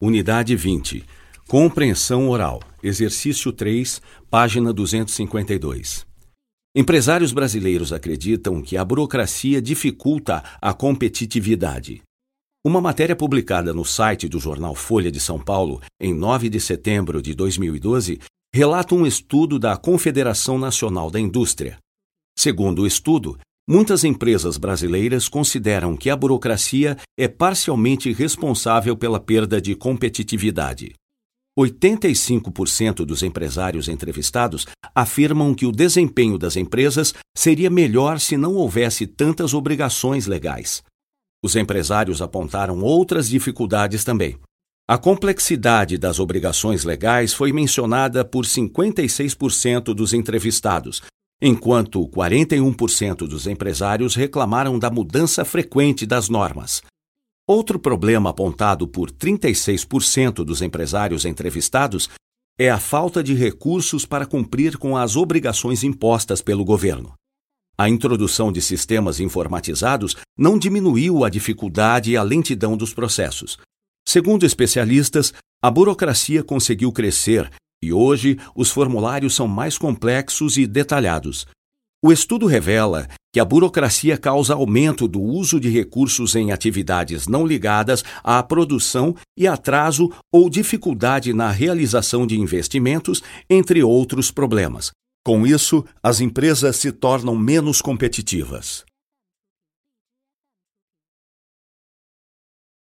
Unidade 20. Compreensão oral. Exercício 3, página 252. Empresários brasileiros acreditam que a burocracia dificulta a competitividade. Uma matéria publicada no site do jornal Folha de São Paulo, em 9 de setembro de 2012, relata um estudo da Confederação Nacional da Indústria. Segundo o estudo, Muitas empresas brasileiras consideram que a burocracia é parcialmente responsável pela perda de competitividade. 85% dos empresários entrevistados afirmam que o desempenho das empresas seria melhor se não houvesse tantas obrigações legais. Os empresários apontaram outras dificuldades também. A complexidade das obrigações legais foi mencionada por 56% dos entrevistados, enquanto 41% dos empresários reclamaram da mudança frequente das normas. Outro problema apontado por 36% dos empresários entrevistados é a falta de recursos para cumprir com as obrigações impostas pelo governo. A introdução de sistemas informatizados não diminuiu a dificuldade e a lentidão dos processos. Segundo especialistas, a burocracia conseguiu crescer e hoje os formulários são mais complexos e detalhados. O estudo revela que a burocracia causa aumento do uso de recursos em atividades não ligadas à produção e atraso ou dificuldade na realização de investimentos, entre outros problemas. Com isso, as empresas se tornam menos competitivas.